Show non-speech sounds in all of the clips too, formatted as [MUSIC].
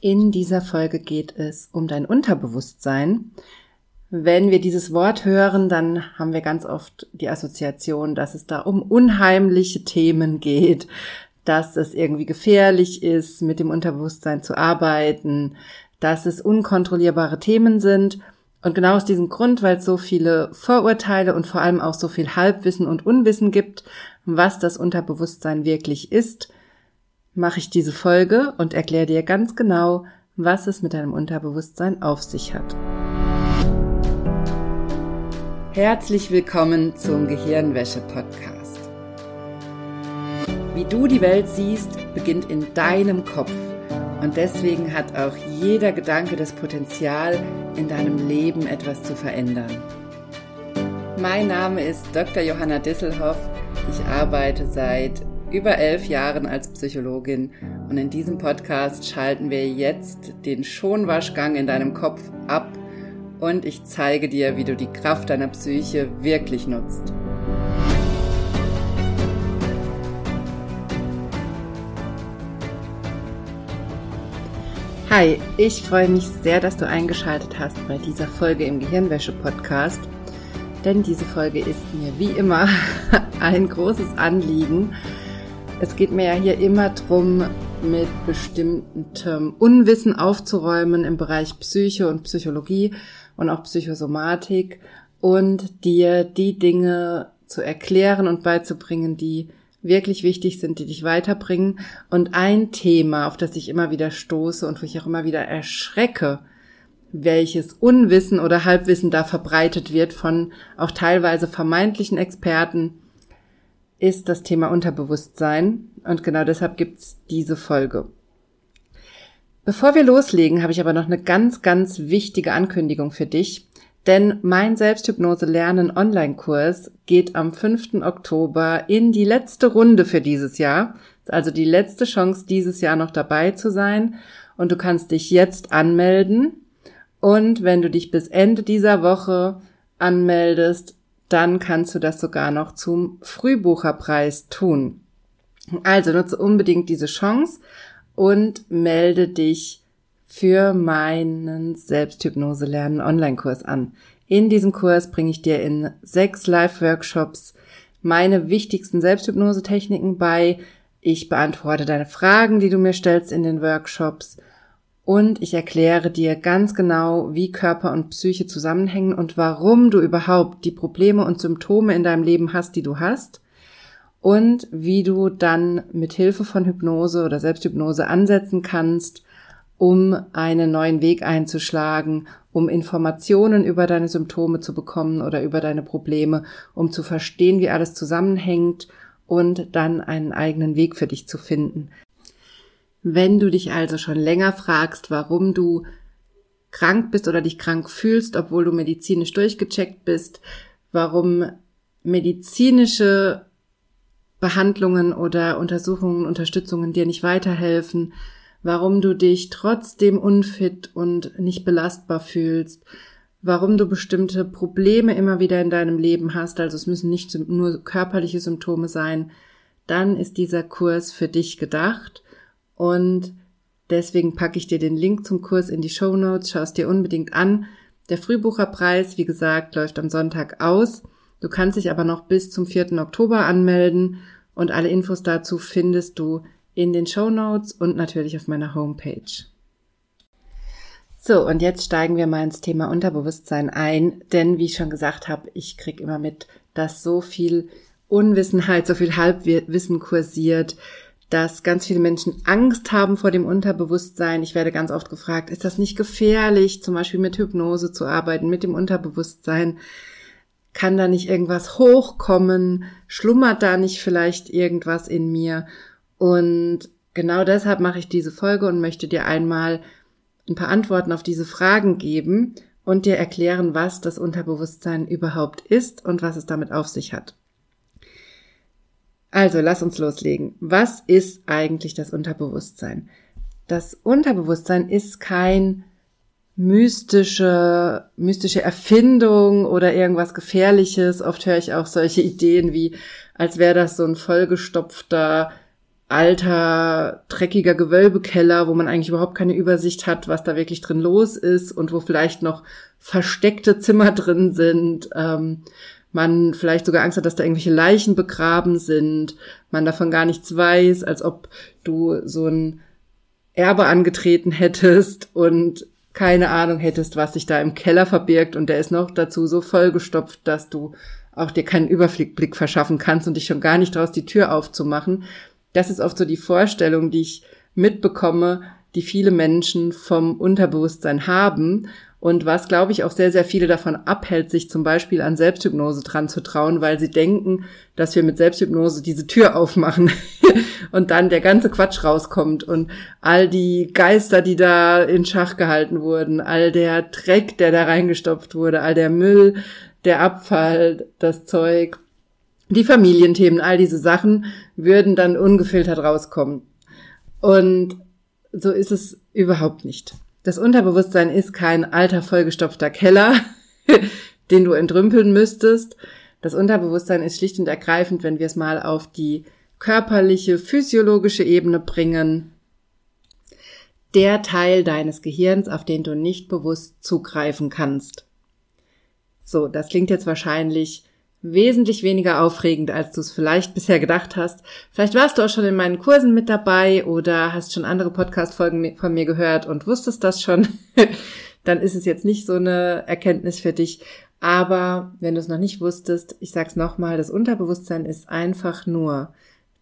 In dieser Folge geht es um dein Unterbewusstsein. Wenn wir dieses Wort hören, dann haben wir ganz oft die Assoziation, dass es da um unheimliche Themen geht, dass es irgendwie gefährlich ist, mit dem Unterbewusstsein zu arbeiten, dass es unkontrollierbare Themen sind. Und genau aus diesem Grund, weil es so viele Vorurteile und vor allem auch so viel Halbwissen und Unwissen gibt, was das Unterbewusstsein wirklich ist, mache ich diese Folge und erkläre dir ganz genau, was es mit deinem Unterbewusstsein auf sich hat. Herzlich willkommen zum Gehirnwäsche-Podcast. Wie du die Welt siehst, beginnt in deinem Kopf. Und deswegen hat auch jeder Gedanke das Potenzial, in deinem Leben etwas zu verändern. Mein Name ist Dr. Johanna Disselhoff. Ich arbeite seit über elf Jahren als Psychologin. Und in diesem Podcast schalten wir jetzt den Schonwaschgang in deinem Kopf ab. Und ich zeige dir, wie du die Kraft deiner Psyche wirklich nutzt. Hi, ich freue mich sehr, dass du eingeschaltet hast bei dieser Folge im Gehirnwäsche-Podcast, denn diese Folge ist mir wie immer [LAUGHS] ein großes Anliegen es geht mir ja hier immer drum, mit bestimmtem Unwissen aufzuräumen im Bereich Psyche und Psychologie und auch Psychosomatik und dir die Dinge zu erklären und beizubringen, die wirklich wichtig sind, die dich weiterbringen. Und ein Thema, auf das ich immer wieder stoße und wo ich auch immer wieder erschrecke, welches Unwissen oder Halbwissen da verbreitet wird von auch teilweise vermeintlichen Experten, ist das Thema Unterbewusstsein und genau deshalb gibt's diese Folge. Bevor wir loslegen, habe ich aber noch eine ganz, ganz wichtige Ankündigung für dich, denn mein Selbsthypnose Lernen Online-Kurs geht am 5. Oktober in die letzte Runde für dieses Jahr. Also die letzte Chance, dieses Jahr noch dabei zu sein. Und du kannst dich jetzt anmelden. Und wenn du dich bis Ende dieser Woche anmeldest, dann kannst du das sogar noch zum Frühbucherpreis tun. Also nutze unbedingt diese Chance und melde dich für meinen Selbsthypnose lernen Online-Kurs an. In diesem Kurs bringe ich dir in sechs Live-Workshops meine wichtigsten Selbsthypnose-Techniken bei. Ich beantworte deine Fragen, die du mir stellst in den Workshops und ich erkläre dir ganz genau, wie Körper und Psyche zusammenhängen und warum du überhaupt die Probleme und Symptome in deinem Leben hast, die du hast und wie du dann mit Hilfe von Hypnose oder Selbsthypnose ansetzen kannst, um einen neuen Weg einzuschlagen, um Informationen über deine Symptome zu bekommen oder über deine Probleme, um zu verstehen, wie alles zusammenhängt und dann einen eigenen Weg für dich zu finden. Wenn du dich also schon länger fragst, warum du krank bist oder dich krank fühlst, obwohl du medizinisch durchgecheckt bist, warum medizinische Behandlungen oder Untersuchungen, Unterstützungen dir nicht weiterhelfen, warum du dich trotzdem unfit und nicht belastbar fühlst, warum du bestimmte Probleme immer wieder in deinem Leben hast, also es müssen nicht nur körperliche Symptome sein, dann ist dieser Kurs für dich gedacht und deswegen packe ich dir den Link zum Kurs in die Show Notes. Schau es dir unbedingt an. Der Frühbucherpreis, wie gesagt, läuft am Sonntag aus. Du kannst dich aber noch bis zum 4. Oktober anmelden und alle Infos dazu findest du in den Show Notes und natürlich auf meiner Homepage. So, und jetzt steigen wir mal ins Thema Unterbewusstsein ein, denn wie ich schon gesagt habe, ich krieg immer mit, dass so viel Unwissenheit, so viel Halbwissen kursiert, dass ganz viele Menschen Angst haben vor dem Unterbewusstsein. Ich werde ganz oft gefragt, ist das nicht gefährlich, zum Beispiel mit Hypnose zu arbeiten, mit dem Unterbewusstsein? Kann da nicht irgendwas hochkommen? Schlummert da nicht vielleicht irgendwas in mir? Und genau deshalb mache ich diese Folge und möchte dir einmal ein paar Antworten auf diese Fragen geben und dir erklären, was das Unterbewusstsein überhaupt ist und was es damit auf sich hat. Also, lass uns loslegen. Was ist eigentlich das Unterbewusstsein? Das Unterbewusstsein ist kein mystische, mystische Erfindung oder irgendwas Gefährliches. Oft höre ich auch solche [LAUGHS] Ideen wie, als wäre das so ein vollgestopfter alter, dreckiger Gewölbekeller, wo man eigentlich überhaupt keine Übersicht hat, was da wirklich drin los ist und wo vielleicht noch versteckte Zimmer [LAUGHS] drin sind. Ähm, man vielleicht sogar Angst hat, dass da irgendwelche Leichen begraben sind, man davon gar nichts weiß, als ob du so ein Erbe angetreten hättest und keine Ahnung hättest, was sich da im Keller verbirgt und der ist noch dazu so vollgestopft, dass du auch dir keinen Überblick verschaffen kannst und dich schon gar nicht traust, die Tür aufzumachen. Das ist oft so die Vorstellung, die ich mitbekomme, die viele Menschen vom Unterbewusstsein haben und was, glaube ich, auch sehr, sehr viele davon abhält, sich zum Beispiel an Selbsthypnose dran zu trauen, weil sie denken, dass wir mit Selbsthypnose diese Tür [LAUGHS] aufmachen und dann der ganze Quatsch rauskommt und all die Geister, die da in Schach gehalten wurden, all der Dreck, der da reingestopft wurde, all der Müll, der Abfall, das Zeug, die Familienthemen, all diese Sachen würden dann ungefiltert rauskommen. Und so ist es überhaupt nicht. Das Unterbewusstsein ist kein alter, vollgestopfter Keller, [LAUGHS] den du entrümpeln müsstest. Das Unterbewusstsein ist schlicht und ergreifend, wenn wir es mal auf die körperliche, physiologische Ebene bringen, der Teil deines Gehirns, auf den du nicht bewusst zugreifen kannst. So, das klingt jetzt wahrscheinlich wesentlich weniger aufregend, als du es vielleicht bisher gedacht hast. Vielleicht warst du auch schon in meinen Kursen mit dabei oder hast schon andere Podcast-Folgen von mir gehört und wusstest das schon. [LAUGHS] Dann ist es jetzt nicht so eine Erkenntnis für dich. Aber wenn du es noch nicht wusstest, ich sag's nochmal, das Unterbewusstsein ist einfach nur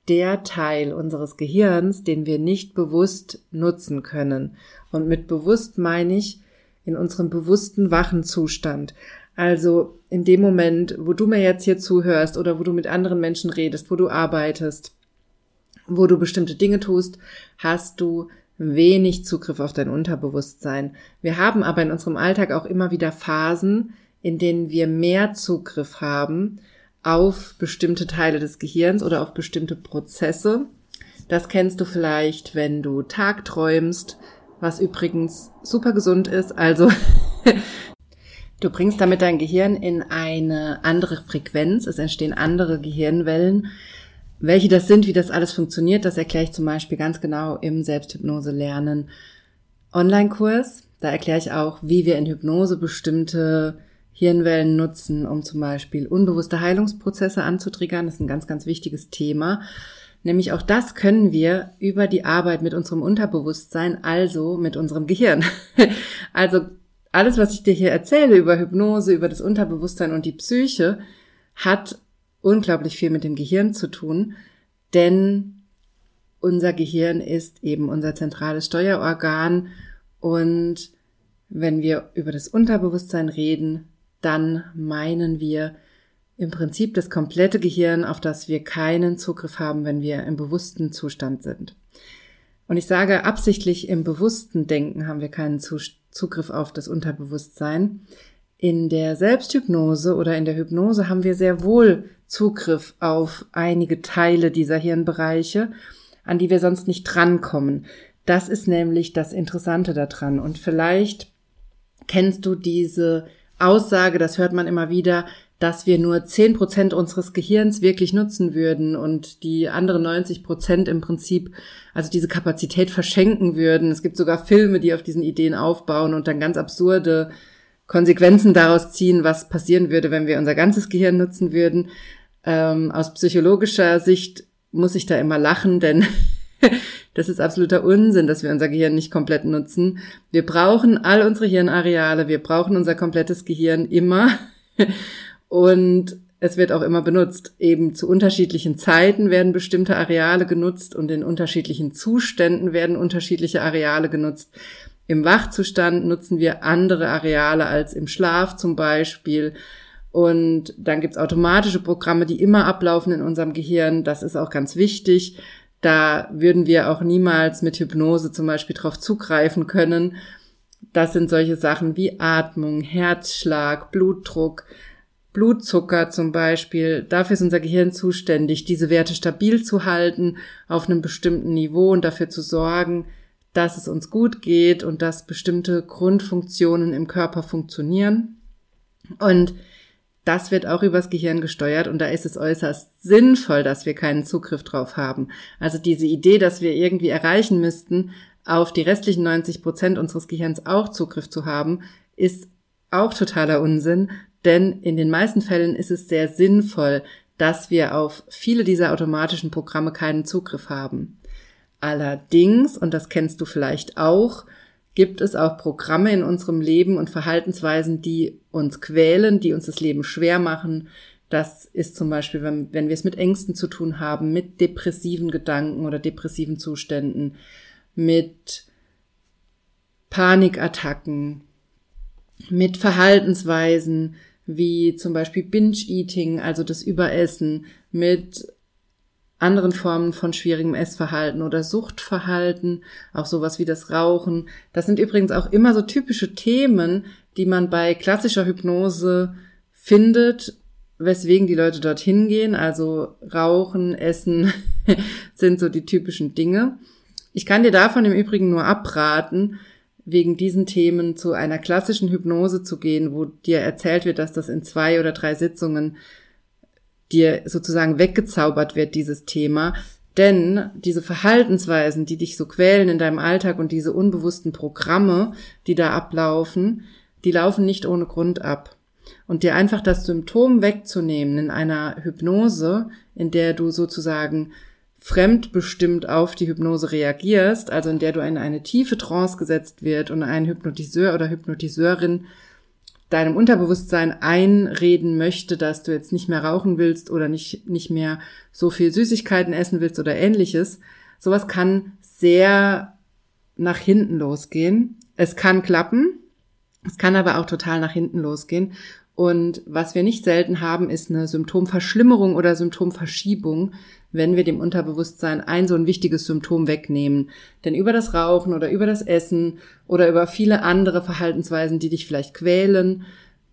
der Teil unseres Gehirns, den wir nicht bewusst nutzen können. Und mit bewusst meine ich in unserem bewussten wachen Zustand. Also in dem Moment, wo du mir jetzt hier zuhörst oder wo du mit anderen Menschen redest, wo du arbeitest, wo du bestimmte Dinge tust, hast du wenig Zugriff auf dein Unterbewusstsein. Wir haben aber in unserem Alltag auch immer wieder Phasen, in denen wir mehr Zugriff haben auf bestimmte Teile des Gehirns oder auf bestimmte Prozesse. Das kennst du vielleicht, wenn du tagträumst, was übrigens super gesund ist. Also [LAUGHS] Du bringst damit dein Gehirn in eine andere Frequenz. Es entstehen andere Gehirnwellen. Welche das sind, wie das alles funktioniert, das erkläre ich zum Beispiel ganz genau im Selbsthypnose lernen Online-Kurs. Da erkläre ich auch, wie wir in Hypnose bestimmte Hirnwellen nutzen, um zum Beispiel unbewusste Heilungsprozesse anzutriggern. Das ist ein ganz, ganz wichtiges Thema. Nämlich auch das können wir über die Arbeit mit unserem Unterbewusstsein, also mit unserem Gehirn. [LAUGHS] also alles, was ich dir hier erzähle über Hypnose, über das Unterbewusstsein und die Psyche, hat unglaublich viel mit dem Gehirn zu tun, denn unser Gehirn ist eben unser zentrales Steuerorgan und wenn wir über das Unterbewusstsein reden, dann meinen wir im Prinzip das komplette Gehirn, auf das wir keinen Zugriff haben, wenn wir im bewussten Zustand sind. Und ich sage absichtlich, im bewussten Denken haben wir keinen Zugriff auf das Unterbewusstsein. In der Selbsthypnose oder in der Hypnose haben wir sehr wohl Zugriff auf einige Teile dieser Hirnbereiche, an die wir sonst nicht drankommen. Das ist nämlich das Interessante daran. Und vielleicht kennst du diese Aussage, das hört man immer wieder, dass wir nur zehn Prozent unseres Gehirns wirklich nutzen würden und die anderen 90 Prozent im Prinzip, also diese Kapazität verschenken würden. Es gibt sogar Filme, die auf diesen Ideen aufbauen und dann ganz absurde Konsequenzen daraus ziehen, was passieren würde, wenn wir unser ganzes Gehirn nutzen würden. Ähm, aus psychologischer Sicht muss ich da immer lachen, denn [LAUGHS] das ist absoluter Unsinn, dass wir unser Gehirn nicht komplett nutzen. Wir brauchen all unsere Hirnareale, wir brauchen unser komplettes Gehirn immer. [LAUGHS] Und es wird auch immer benutzt. Eben zu unterschiedlichen Zeiten werden bestimmte Areale genutzt und in unterschiedlichen Zuständen werden unterschiedliche Areale genutzt. Im Wachzustand nutzen wir andere Areale als im Schlaf zum Beispiel. Und dann gibt's automatische Programme, die immer ablaufen in unserem Gehirn. Das ist auch ganz wichtig. Da würden wir auch niemals mit Hypnose zum Beispiel drauf zugreifen können. Das sind solche Sachen wie Atmung, Herzschlag, Blutdruck, Blutzucker zum Beispiel, dafür ist unser Gehirn zuständig, diese Werte stabil zu halten auf einem bestimmten Niveau und dafür zu sorgen, dass es uns gut geht und dass bestimmte Grundfunktionen im Körper funktionieren. Und das wird auch übers Gehirn gesteuert und da ist es äußerst sinnvoll, dass wir keinen Zugriff drauf haben. Also diese Idee, dass wir irgendwie erreichen müssten, auf die restlichen 90 Prozent unseres Gehirns auch Zugriff zu haben, ist auch totaler Unsinn, denn in den meisten Fällen ist es sehr sinnvoll, dass wir auf viele dieser automatischen Programme keinen Zugriff haben. Allerdings, und das kennst du vielleicht auch, gibt es auch Programme in unserem Leben und Verhaltensweisen, die uns quälen, die uns das Leben schwer machen. Das ist zum Beispiel, wenn, wenn wir es mit Ängsten zu tun haben, mit depressiven Gedanken oder depressiven Zuständen, mit Panikattacken, mit Verhaltensweisen wie zum Beispiel Binge-Eating, also das Überessen, mit anderen Formen von schwierigem Essverhalten oder Suchtverhalten, auch sowas wie das Rauchen. Das sind übrigens auch immer so typische Themen, die man bei klassischer Hypnose findet, weswegen die Leute dorthin gehen. Also Rauchen, Essen [LAUGHS] sind so die typischen Dinge. Ich kann dir davon im Übrigen nur abraten, wegen diesen Themen zu einer klassischen Hypnose zu gehen, wo dir erzählt wird, dass das in zwei oder drei Sitzungen dir sozusagen weggezaubert wird, dieses Thema. Denn diese Verhaltensweisen, die dich so quälen in deinem Alltag und diese unbewussten Programme, die da ablaufen, die laufen nicht ohne Grund ab. Und dir einfach das Symptom wegzunehmen in einer Hypnose, in der du sozusagen fremdbestimmt auf die Hypnose reagierst, also in der du in eine tiefe Trance gesetzt wird und ein Hypnotiseur oder Hypnotiseurin deinem Unterbewusstsein einreden möchte, dass du jetzt nicht mehr rauchen willst oder nicht, nicht mehr so viel Süßigkeiten essen willst oder ähnliches. Sowas kann sehr nach hinten losgehen. Es kann klappen. Es kann aber auch total nach hinten losgehen. Und was wir nicht selten haben, ist eine Symptomverschlimmerung oder Symptomverschiebung, wenn wir dem Unterbewusstsein ein so ein wichtiges Symptom wegnehmen. Denn über das Rauchen oder über das Essen oder über viele andere Verhaltensweisen, die dich vielleicht quälen,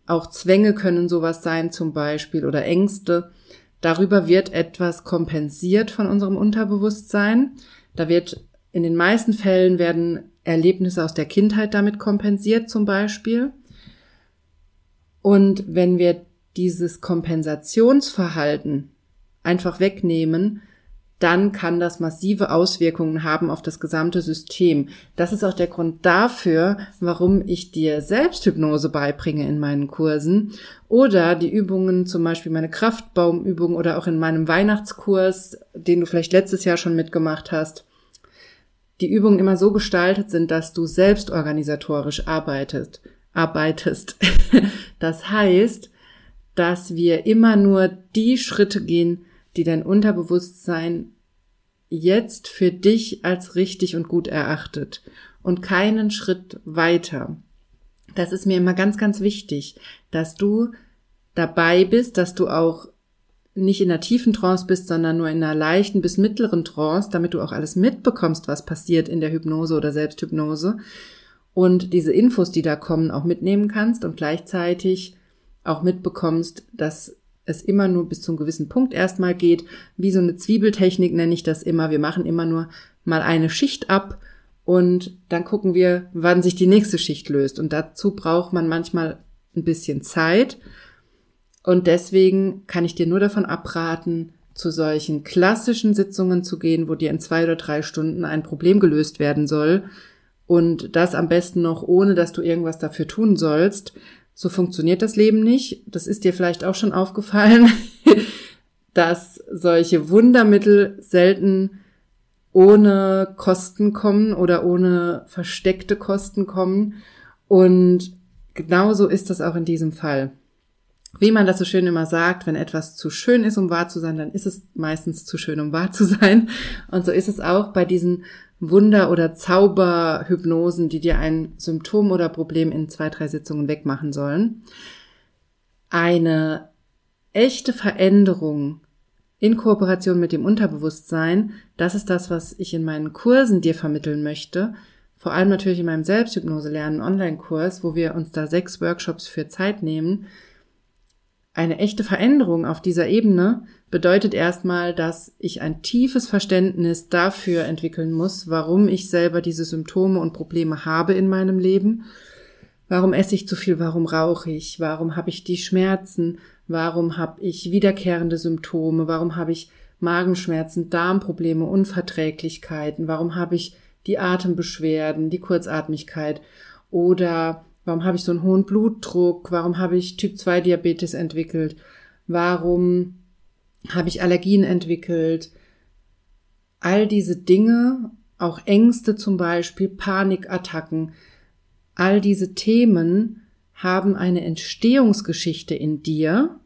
auch Zwänge können sowas sein zum Beispiel oder Ängste, darüber wird etwas kompensiert von unserem Unterbewusstsein. Da wird in den meisten Fällen werden Erlebnisse aus der Kindheit damit kompensiert zum Beispiel. Und wenn wir dieses Kompensationsverhalten einfach wegnehmen, dann kann das massive Auswirkungen haben auf das gesamte System. Das ist auch der Grund dafür, warum ich dir Selbsthypnose beibringe in meinen Kursen oder die Übungen, zum Beispiel meine Kraftbaumübung oder auch in meinem Weihnachtskurs, den du vielleicht letztes Jahr schon mitgemacht hast, die Übungen immer so gestaltet sind, dass du selbstorganisatorisch arbeitest arbeitest. [LAUGHS] Das heißt, dass wir immer nur die Schritte gehen, die dein Unterbewusstsein jetzt für dich als richtig und gut erachtet und keinen Schritt weiter. Das ist mir immer ganz, ganz wichtig, dass du dabei bist, dass du auch nicht in einer tiefen Trance bist, sondern nur in einer leichten bis mittleren Trance, damit du auch alles mitbekommst, was passiert in der Hypnose oder Selbsthypnose und diese Infos, die da kommen, auch mitnehmen kannst und gleichzeitig auch mitbekommst, dass es immer nur bis zu einem gewissen Punkt erstmal geht. Wie so eine Zwiebeltechnik nenne ich das immer. Wir machen immer nur mal eine Schicht ab und dann gucken wir, wann sich die nächste Schicht löst. Und dazu braucht man manchmal ein bisschen Zeit. Und deswegen kann ich dir nur davon abraten, zu solchen klassischen Sitzungen zu gehen, wo dir in zwei oder drei Stunden ein Problem gelöst werden soll, und das am besten noch ohne, dass du irgendwas dafür tun sollst. So funktioniert das Leben nicht. Das ist dir vielleicht auch schon aufgefallen, [LAUGHS] dass solche Wundermittel selten ohne Kosten kommen oder ohne versteckte Kosten kommen. Und genauso ist das auch in diesem Fall. Wie man das so schön immer sagt, wenn etwas zu schön ist, um wahr zu sein, dann ist es meistens zu schön, um wahr zu sein. Und so ist es auch bei diesen Wunder- oder Zauberhypnosen, die dir ein Symptom oder Problem in zwei, drei Sitzungen wegmachen sollen. Eine echte Veränderung in Kooperation mit dem Unterbewusstsein, das ist das, was ich in meinen Kursen dir vermitteln möchte. Vor allem natürlich in meinem Selbsthypnose lernen Online-Kurs, wo wir uns da sechs Workshops für Zeit nehmen, eine echte Veränderung auf dieser Ebene bedeutet erstmal, dass ich ein tiefes Verständnis dafür entwickeln muss, warum ich selber diese Symptome und Probleme habe in meinem Leben. Warum esse ich zu viel? Warum rauche ich? Warum habe ich die Schmerzen? Warum habe ich wiederkehrende Symptome? Warum habe ich Magenschmerzen, Darmprobleme, Unverträglichkeiten? Warum habe ich die Atembeschwerden, die Kurzatmigkeit? Oder warum habe ich so einen hohen Blutdruck? Warum habe ich Typ 2 Diabetes entwickelt? Warum habe ich Allergien entwickelt? All diese Dinge, auch Ängste zum Beispiel, Panikattacken, all diese Themen haben eine Entstehungsgeschichte in dir.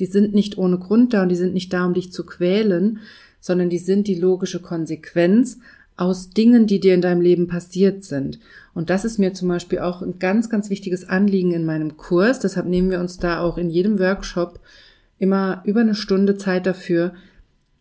Die sind nicht ohne Grund da und die sind nicht da, um dich zu quälen, sondern die sind die logische Konsequenz aus Dingen, die dir in deinem Leben passiert sind. Und das ist mir zum Beispiel auch ein ganz, ganz wichtiges Anliegen in meinem Kurs. Deshalb nehmen wir uns da auch in jedem Workshop immer über eine Stunde Zeit dafür,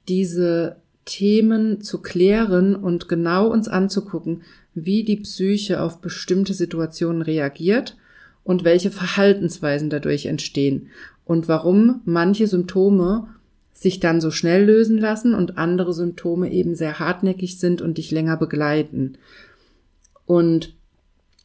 diese Themen zu klären und genau uns anzugucken, wie die Psyche auf bestimmte Situationen reagiert und welche Verhaltensweisen dadurch entstehen und warum manche Symptome sich dann so schnell lösen lassen und andere Symptome eben sehr hartnäckig sind und dich länger begleiten. Und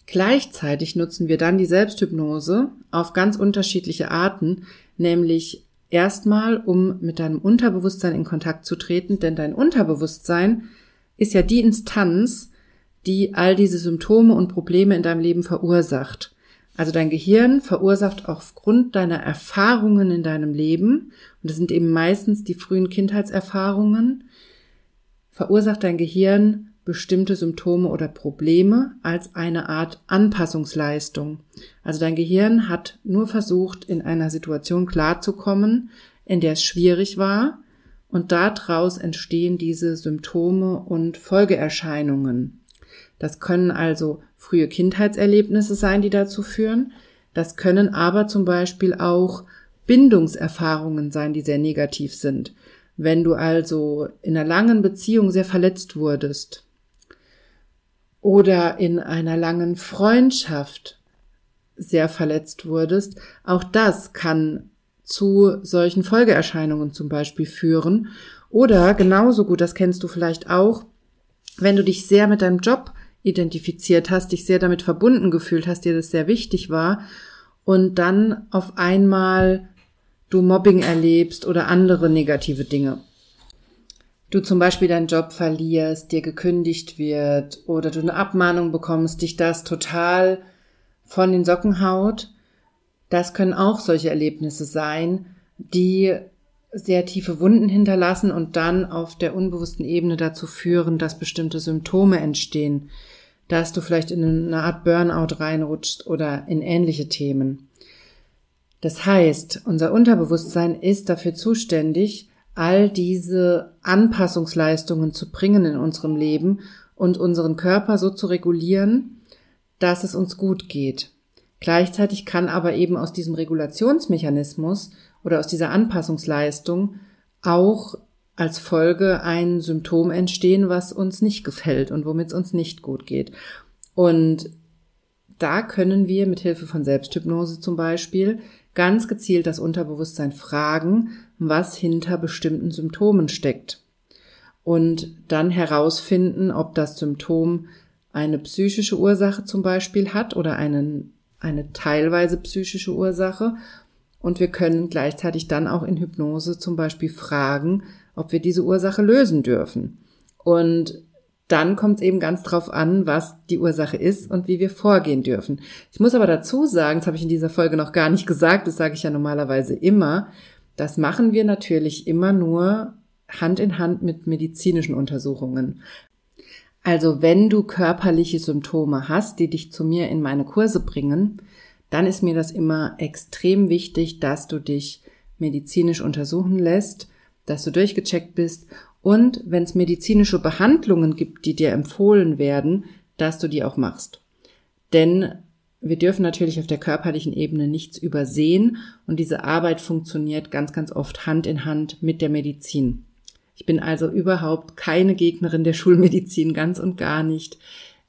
gleichzeitig nutzen wir dann die Selbsthypnose auf ganz unterschiedliche Arten, nämlich erstmal, um mit deinem Unterbewusstsein in Kontakt zu treten, denn dein Unterbewusstsein ist ja die Instanz, die all diese Symptome und Probleme in deinem Leben verursacht. Also dein Gehirn verursacht aufgrund deiner Erfahrungen in deinem Leben, und das sind eben meistens die frühen Kindheitserfahrungen, verursacht dein Gehirn bestimmte Symptome oder Probleme als eine Art Anpassungsleistung. Also dein Gehirn hat nur versucht, in einer Situation klarzukommen, in der es schwierig war, und daraus entstehen diese Symptome und Folgeerscheinungen. Das können also frühe Kindheitserlebnisse sein, die dazu führen. Das können aber zum Beispiel auch Bindungserfahrungen sein, die sehr negativ sind. Wenn du also in einer langen Beziehung sehr verletzt wurdest oder in einer langen Freundschaft sehr verletzt wurdest, auch das kann zu solchen Folgeerscheinungen zum Beispiel führen. Oder genauso gut, das kennst du vielleicht auch, wenn du dich sehr mit deinem Job identifiziert hast, dich sehr damit verbunden gefühlt hast, dir das sehr wichtig war und dann auf einmal du Mobbing erlebst oder andere negative Dinge. Du zum Beispiel deinen Job verlierst, dir gekündigt wird oder du eine Abmahnung bekommst, dich das total von den Socken haut. Das können auch solche Erlebnisse sein, die sehr tiefe Wunden hinterlassen und dann auf der unbewussten Ebene dazu führen, dass bestimmte Symptome entstehen, dass du vielleicht in eine Art Burnout reinrutschst oder in ähnliche Themen. Das heißt, unser Unterbewusstsein ist dafür zuständig, all diese Anpassungsleistungen zu bringen in unserem Leben und unseren Körper so zu regulieren, dass es uns gut geht. Gleichzeitig kann aber eben aus diesem Regulationsmechanismus oder aus dieser Anpassungsleistung auch als Folge ein Symptom entstehen, was uns nicht gefällt und womit es uns nicht gut geht. Und da können wir mit Hilfe von Selbsthypnose zum Beispiel ganz gezielt das Unterbewusstsein fragen, was hinter bestimmten Symptomen steckt. Und dann herausfinden, ob das Symptom eine psychische Ursache zum Beispiel hat oder einen, eine teilweise psychische Ursache und wir können gleichzeitig dann auch in Hypnose zum Beispiel fragen, ob wir diese Ursache lösen dürfen. Und dann kommt es eben ganz drauf an, was die Ursache ist und wie wir vorgehen dürfen. Ich muss aber dazu sagen, das habe ich in dieser Folge noch gar nicht gesagt, das sage ich ja normalerweise immer, das machen wir natürlich immer nur Hand in Hand mit medizinischen Untersuchungen. Also wenn du körperliche Symptome hast, die dich zu mir in meine Kurse bringen, dann ist mir das immer extrem wichtig, dass du dich medizinisch untersuchen lässt, dass du durchgecheckt bist und wenn es medizinische Behandlungen gibt, die dir empfohlen werden, dass du die auch machst. Denn wir dürfen natürlich auf der körperlichen Ebene nichts übersehen und diese Arbeit funktioniert ganz, ganz oft Hand in Hand mit der Medizin. Ich bin also überhaupt keine Gegnerin der Schulmedizin, ganz und gar nicht.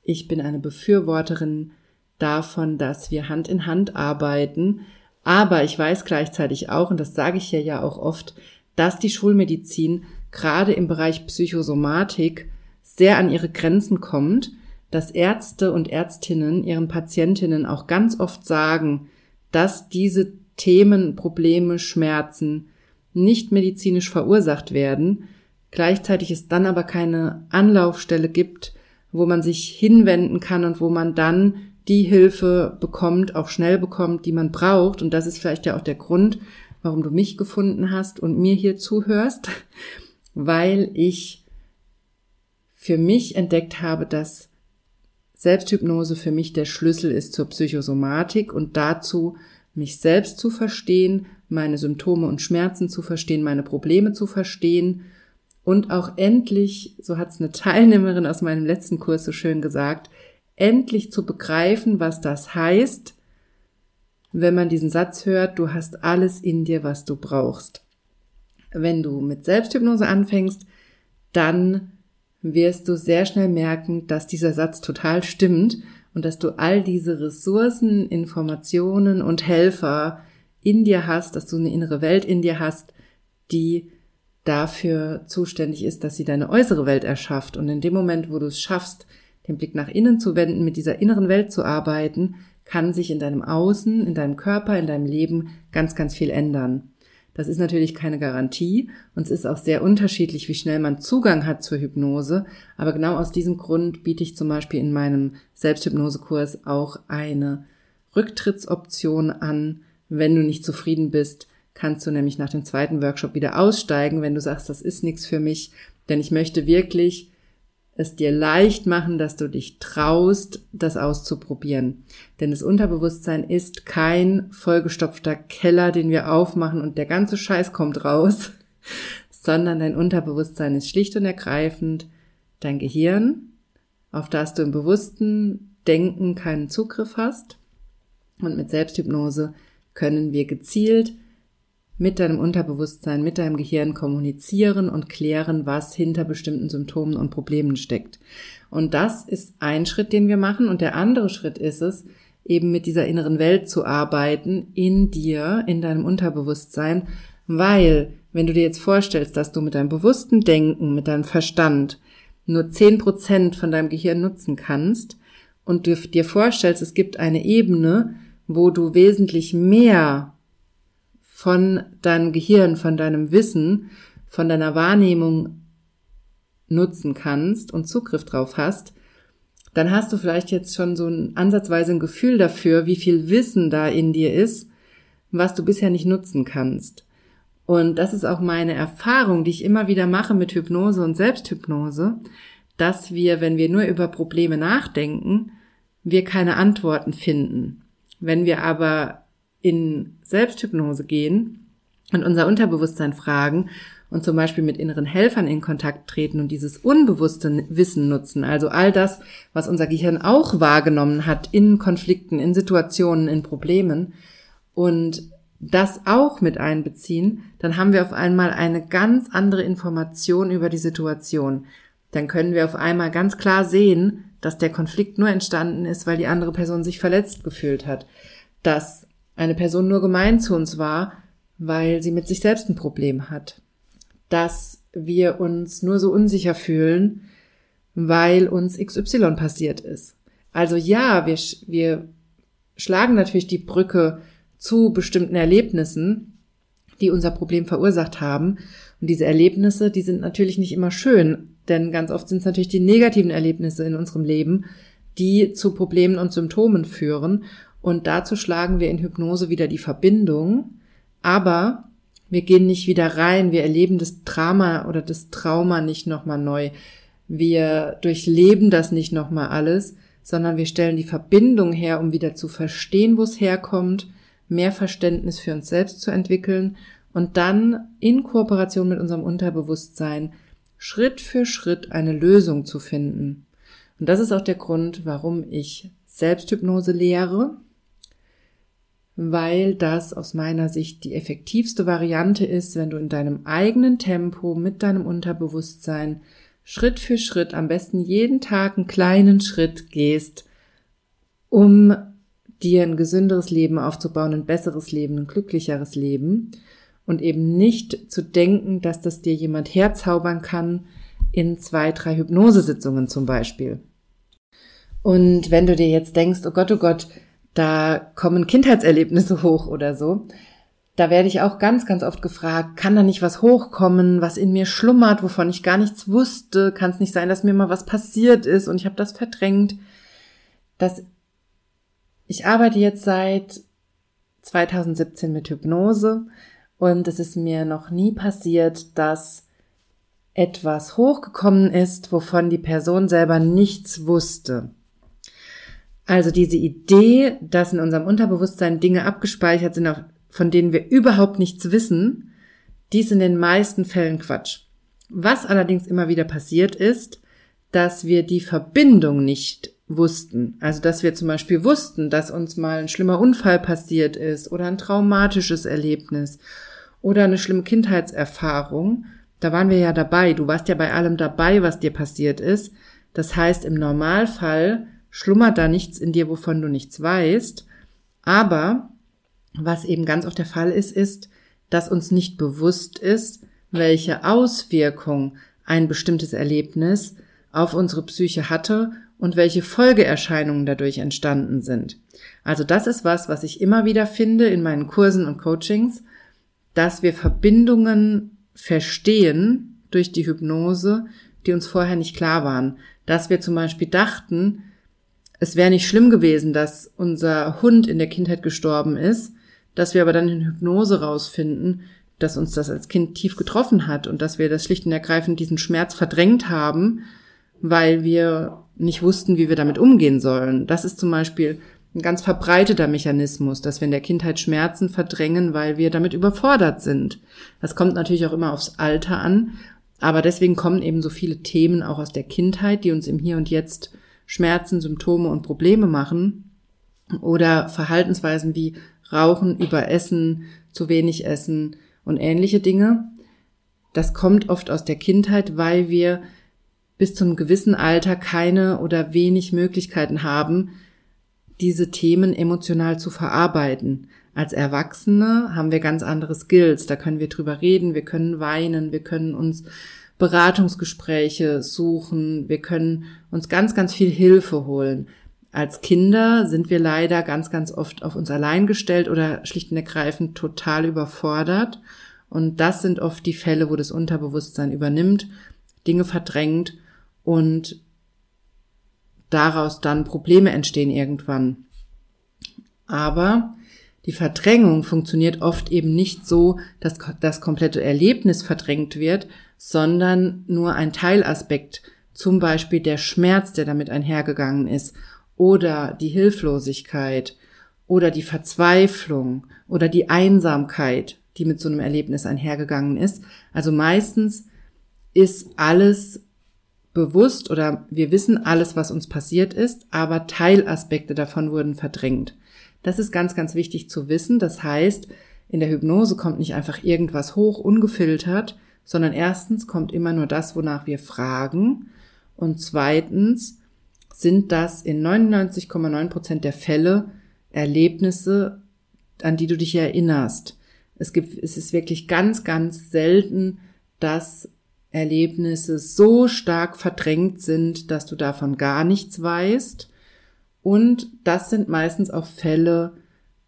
Ich bin eine Befürworterin davon, dass wir Hand in Hand arbeiten. Aber ich weiß gleichzeitig auch, und das sage ich hier ja auch oft, dass die Schulmedizin gerade im Bereich Psychosomatik sehr an ihre Grenzen kommt, dass Ärzte und Ärztinnen ihren Patientinnen auch ganz oft sagen, dass diese Themen, Probleme, Schmerzen nicht medizinisch verursacht werden, gleichzeitig es dann aber keine Anlaufstelle gibt, wo man sich hinwenden kann und wo man dann die Hilfe bekommt, auch schnell bekommt, die man braucht. Und das ist vielleicht ja auch der Grund, warum du mich gefunden hast und mir hier zuhörst, weil ich für mich entdeckt habe, dass Selbsthypnose für mich der Schlüssel ist zur Psychosomatik und dazu, mich selbst zu verstehen, meine Symptome und Schmerzen zu verstehen, meine Probleme zu verstehen. Und auch endlich, so hat es eine Teilnehmerin aus meinem letzten Kurs so schön gesagt, endlich zu begreifen, was das heißt, wenn man diesen Satz hört, du hast alles in dir, was du brauchst. Wenn du mit Selbsthypnose anfängst, dann wirst du sehr schnell merken, dass dieser Satz total stimmt und dass du all diese Ressourcen, Informationen und Helfer in dir hast, dass du eine innere Welt in dir hast, die dafür zuständig ist, dass sie deine äußere Welt erschafft. Und in dem Moment, wo du es schaffst, den Blick nach innen zu wenden, mit dieser inneren Welt zu arbeiten, kann sich in deinem Außen, in deinem Körper, in deinem Leben ganz, ganz viel ändern. Das ist natürlich keine Garantie und es ist auch sehr unterschiedlich, wie schnell man Zugang hat zur Hypnose. Aber genau aus diesem Grund biete ich zum Beispiel in meinem Selbsthypnosekurs auch eine Rücktrittsoption an. Wenn du nicht zufrieden bist, kannst du nämlich nach dem zweiten Workshop wieder aussteigen, wenn du sagst, das ist nichts für mich. Denn ich möchte wirklich es dir leicht machen, dass du dich traust, das auszuprobieren. Denn das Unterbewusstsein ist kein vollgestopfter Keller, den wir aufmachen und der ganze Scheiß kommt raus, [LAUGHS] sondern dein Unterbewusstsein ist schlicht und ergreifend dein Gehirn, auf das du im bewussten Denken keinen Zugriff hast. Und mit Selbsthypnose können wir gezielt mit deinem Unterbewusstsein, mit deinem Gehirn kommunizieren und klären, was hinter bestimmten Symptomen und Problemen steckt. Und das ist ein Schritt, den wir machen. Und der andere Schritt ist es, eben mit dieser inneren Welt zu arbeiten, in dir, in deinem Unterbewusstsein, weil, wenn du dir jetzt vorstellst, dass du mit deinem bewussten Denken, mit deinem Verstand nur zehn Prozent von deinem Gehirn nutzen kannst und du dir vorstellst, es gibt eine Ebene, wo du wesentlich mehr von deinem Gehirn, von deinem Wissen, von deiner Wahrnehmung nutzen kannst und Zugriff drauf hast, dann hast du vielleicht jetzt schon so ein ansatzweise ein Gefühl dafür, wie viel Wissen da in dir ist, was du bisher nicht nutzen kannst. Und das ist auch meine Erfahrung, die ich immer wieder mache mit Hypnose und Selbsthypnose, dass wir, wenn wir nur über Probleme nachdenken, wir keine Antworten finden. Wenn wir aber in Selbsthypnose gehen und unser Unterbewusstsein fragen und zum Beispiel mit inneren Helfern in Kontakt treten und dieses unbewusste Wissen nutzen, also all das, was unser Gehirn auch wahrgenommen hat in Konflikten, in Situationen, in Problemen und das auch mit einbeziehen, dann haben wir auf einmal eine ganz andere Information über die Situation. Dann können wir auf einmal ganz klar sehen, dass der Konflikt nur entstanden ist, weil die andere Person sich verletzt gefühlt hat. Dass eine Person nur gemein zu uns war, weil sie mit sich selbst ein Problem hat. Dass wir uns nur so unsicher fühlen, weil uns XY passiert ist. Also ja, wir, wir schlagen natürlich die Brücke zu bestimmten Erlebnissen, die unser Problem verursacht haben. Und diese Erlebnisse, die sind natürlich nicht immer schön, denn ganz oft sind es natürlich die negativen Erlebnisse in unserem Leben, die zu Problemen und Symptomen führen. Und dazu schlagen wir in Hypnose wieder die Verbindung. Aber wir gehen nicht wieder rein. Wir erleben das Drama oder das Trauma nicht nochmal neu. Wir durchleben das nicht nochmal alles, sondern wir stellen die Verbindung her, um wieder zu verstehen, wo es herkommt, mehr Verständnis für uns selbst zu entwickeln und dann in Kooperation mit unserem Unterbewusstsein Schritt für Schritt eine Lösung zu finden. Und das ist auch der Grund, warum ich Selbsthypnose lehre, weil das aus meiner Sicht die effektivste Variante ist, wenn du in deinem eigenen Tempo mit deinem Unterbewusstsein Schritt für Schritt, am besten jeden Tag einen kleinen Schritt gehst, um dir ein gesünderes Leben aufzubauen, ein besseres Leben, ein glücklicheres Leben und eben nicht zu denken, dass das dir jemand herzaubern kann in zwei, drei Hypnosesitzungen zum Beispiel. Und wenn du dir jetzt denkst, oh Gott, oh Gott, da kommen Kindheitserlebnisse hoch oder so, da werde ich auch ganz, ganz oft gefragt, kann da nicht was hochkommen, was in mir schlummert, wovon ich gar nichts wusste? Kann es nicht sein, dass mir mal was passiert ist und ich habe das verdrängt? Das, ich arbeite jetzt seit 2017 mit Hypnose und es ist mir noch nie passiert, dass etwas hochgekommen ist, wovon die Person selber nichts wusste. Also diese Idee, dass in unserem Unterbewusstsein Dinge abgespeichert sind, von denen wir überhaupt nichts wissen, die ist in den meisten Fällen Quatsch. Was allerdings immer wieder passiert ist, dass wir die Verbindung nicht wussten. Also, dass wir zum Beispiel wussten, dass uns mal ein schlimmer Unfall passiert ist oder ein traumatisches Erlebnis oder eine schlimme Kindheitserfahrung. Da waren wir ja dabei. Du warst ja bei allem dabei, was dir passiert ist. Das heißt, im Normalfall schlummert da nichts in dir, wovon du nichts weißt. Aber was eben ganz oft der Fall ist, ist, dass uns nicht bewusst ist, welche Auswirkung ein bestimmtes Erlebnis auf unsere Psyche hatte und welche Folgeerscheinungen dadurch entstanden sind. Also das ist was, was ich immer wieder finde in meinen Kursen und Coachings, dass wir Verbindungen verstehen durch die Hypnose, die uns vorher nicht klar waren. Dass wir zum Beispiel dachten, es wäre nicht schlimm gewesen, dass unser Hund in der Kindheit gestorben ist, dass wir aber dann in Hypnose rausfinden, dass uns das als Kind tief getroffen hat und dass wir das schlicht und ergreifend diesen Schmerz verdrängt haben, weil wir nicht wussten, wie wir damit umgehen sollen. Das ist zum Beispiel ein ganz verbreiteter Mechanismus, dass wir in der Kindheit Schmerzen verdrängen, weil wir damit überfordert sind. Das kommt natürlich auch immer aufs Alter an, aber deswegen kommen eben so viele Themen auch aus der Kindheit, die uns im Hier und Jetzt Schmerzen, Symptome und Probleme machen oder Verhaltensweisen wie Rauchen, Überessen, zu wenig Essen und ähnliche Dinge. Das kommt oft aus der Kindheit, weil wir bis zum gewissen Alter keine oder wenig Möglichkeiten haben, diese Themen emotional zu verarbeiten. Als Erwachsene haben wir ganz andere Skills. Da können wir drüber reden, wir können weinen, wir können uns Beratungsgespräche suchen, wir können uns ganz, ganz viel Hilfe holen als Kinder sind wir leider ganz, ganz oft auf uns allein gestellt oder schlicht und ergreifend total überfordert. Und das sind oft die Fälle, wo das Unterbewusstsein übernimmt, Dinge verdrängt und daraus dann Probleme entstehen irgendwann. Aber die Verdrängung funktioniert oft eben nicht so, dass das komplette Erlebnis verdrängt wird, sondern nur ein Teilaspekt, zum Beispiel der Schmerz, der damit einhergegangen ist oder die Hilflosigkeit oder die Verzweiflung oder die Einsamkeit, die mit so einem Erlebnis einhergegangen ist. Also meistens ist alles bewusst oder wir wissen alles, was uns passiert ist, aber Teilaspekte davon wurden verdrängt. Das ist ganz, ganz wichtig zu wissen. Das heißt, in der Hypnose kommt nicht einfach irgendwas hoch, ungefiltert, sondern erstens kommt immer nur das, wonach wir fragen. Und zweitens sind das in 99,9 Prozent der Fälle Erlebnisse, an die du dich erinnerst. Es gibt, es ist wirklich ganz, ganz selten, dass Erlebnisse so stark verdrängt sind, dass du davon gar nichts weißt. Und das sind meistens auch Fälle,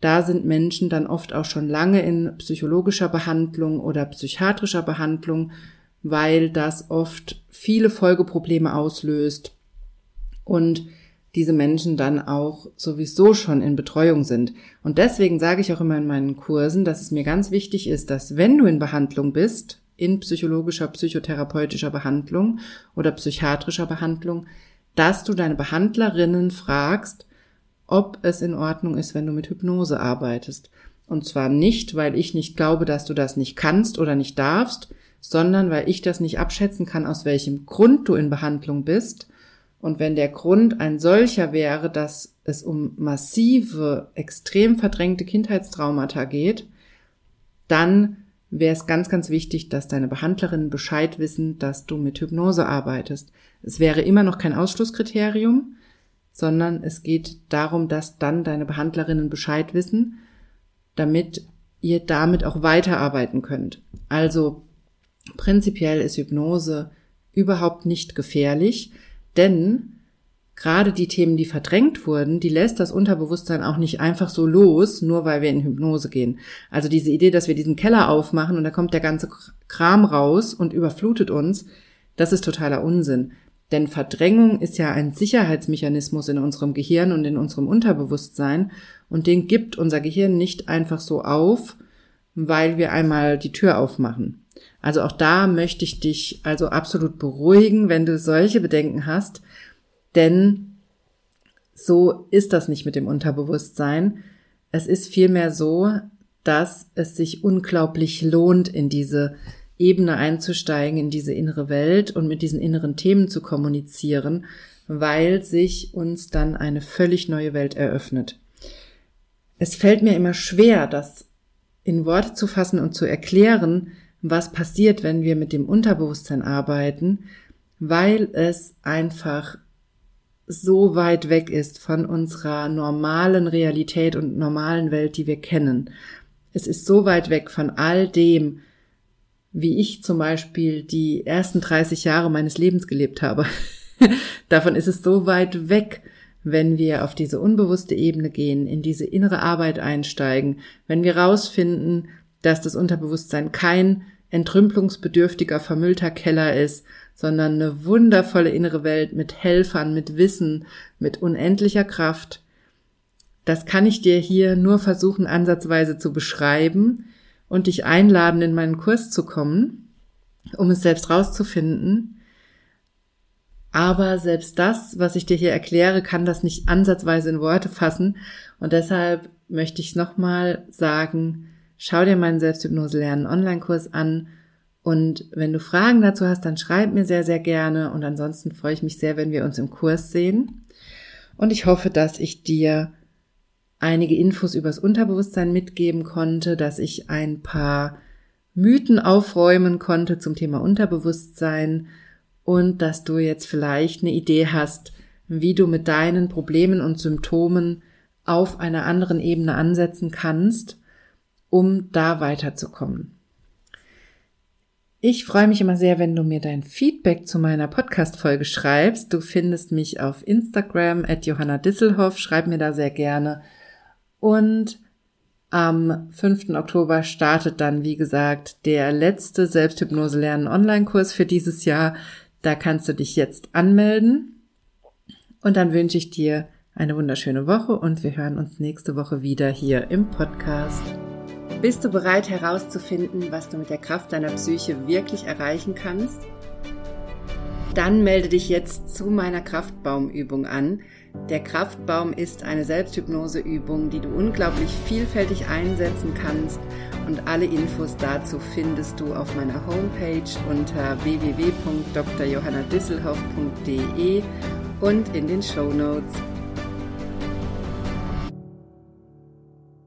da sind Menschen dann oft auch schon lange in psychologischer Behandlung oder psychiatrischer Behandlung, weil das oft viele Folgeprobleme auslöst und diese Menschen dann auch sowieso schon in Betreuung sind. Und deswegen sage ich auch immer in meinen Kursen, dass es mir ganz wichtig ist, dass wenn du in Behandlung bist, in psychologischer, psychotherapeutischer Behandlung oder psychiatrischer Behandlung, dass du deine Behandlerinnen fragst, ob es in Ordnung ist, wenn du mit Hypnose arbeitest. Und zwar nicht, weil ich nicht glaube, dass du das nicht kannst oder nicht darfst, sondern weil ich das nicht abschätzen kann, aus welchem Grund du in Behandlung bist und wenn der Grund ein solcher wäre, dass es um massive, extrem verdrängte Kindheitstraumata geht, dann wäre es ganz, ganz wichtig, dass deine Behandlerinnen Bescheid wissen, dass du mit Hypnose arbeitest. Es wäre immer noch kein Ausschlusskriterium, sondern es geht darum, dass dann deine Behandlerinnen Bescheid wissen, damit ihr damit auch weiterarbeiten könnt. Also prinzipiell ist Hypnose überhaupt nicht gefährlich. Denn gerade die Themen, die verdrängt wurden, die lässt das Unterbewusstsein auch nicht einfach so los, nur weil wir in Hypnose gehen. Also diese Idee, dass wir diesen Keller aufmachen und da kommt der ganze Kram raus und überflutet uns, das ist totaler Unsinn. Denn Verdrängung ist ja ein Sicherheitsmechanismus in unserem Gehirn und in unserem Unterbewusstsein und den gibt unser Gehirn nicht einfach so auf, weil wir einmal die Tür aufmachen. Also auch da möchte ich dich also absolut beruhigen, wenn du solche Bedenken hast, denn so ist das nicht mit dem Unterbewusstsein. Es ist vielmehr so, dass es sich unglaublich lohnt, in diese Ebene einzusteigen, in diese innere Welt und mit diesen inneren Themen zu kommunizieren, weil sich uns dann eine völlig neue Welt eröffnet. Es fällt mir immer schwer, das in Worte zu fassen und zu erklären, was passiert, wenn wir mit dem Unterbewusstsein arbeiten, weil es einfach so weit weg ist von unserer normalen Realität und normalen Welt, die wir kennen. Es ist so weit weg von all dem, wie ich zum Beispiel die ersten 30 Jahre meines Lebens gelebt habe. [LAUGHS] Davon ist es so weit weg, wenn wir auf diese unbewusste Ebene gehen, in diese innere Arbeit einsteigen, wenn wir rausfinden, dass das Unterbewusstsein kein entrümpelungsbedürftiger, vermüllter Keller ist, sondern eine wundervolle innere Welt mit Helfern, mit Wissen, mit unendlicher Kraft. Das kann ich dir hier nur versuchen, ansatzweise zu beschreiben und dich einladen, in meinen Kurs zu kommen, um es selbst rauszufinden. Aber selbst das, was ich dir hier erkläre, kann das nicht ansatzweise in Worte fassen. Und deshalb möchte ich nochmal sagen, schau dir meinen Selbsthypnose lernen Online-Kurs an und wenn du Fragen dazu hast, dann schreib mir sehr, sehr gerne. Und ansonsten freue ich mich sehr, wenn wir uns im Kurs sehen. Und ich hoffe, dass ich dir einige Infos übers Unterbewusstsein mitgeben konnte, dass ich ein paar Mythen aufräumen konnte zum Thema Unterbewusstsein und dass du jetzt vielleicht eine Idee hast, wie du mit deinen Problemen und Symptomen auf einer anderen Ebene ansetzen kannst, um da weiterzukommen. Ich freue mich immer sehr, wenn du mir dein Feedback zu meiner Podcast-Folge schreibst. Du findest mich auf Instagram at Johanna Disselhoff. Schreib mir da sehr gerne. Und am 5. Oktober startet dann, wie gesagt, der letzte Selbsthypnose lernen Online-Kurs für dieses Jahr. Da kannst du dich jetzt anmelden. Und dann wünsche ich dir eine wunderschöne Woche und wir hören uns nächste Woche wieder hier im Podcast. Bist du bereit herauszufinden, was du mit der Kraft deiner Psyche wirklich erreichen kannst? Dann melde dich jetzt zu meiner Kraftbaumübung an. Der Kraftbaum ist eine Selbsthypnoseübung, die du unglaublich vielfältig einsetzen kannst und alle Infos dazu findest du auf meiner Homepage unter www.drjohannadisselhoff.de und in den Show Notes.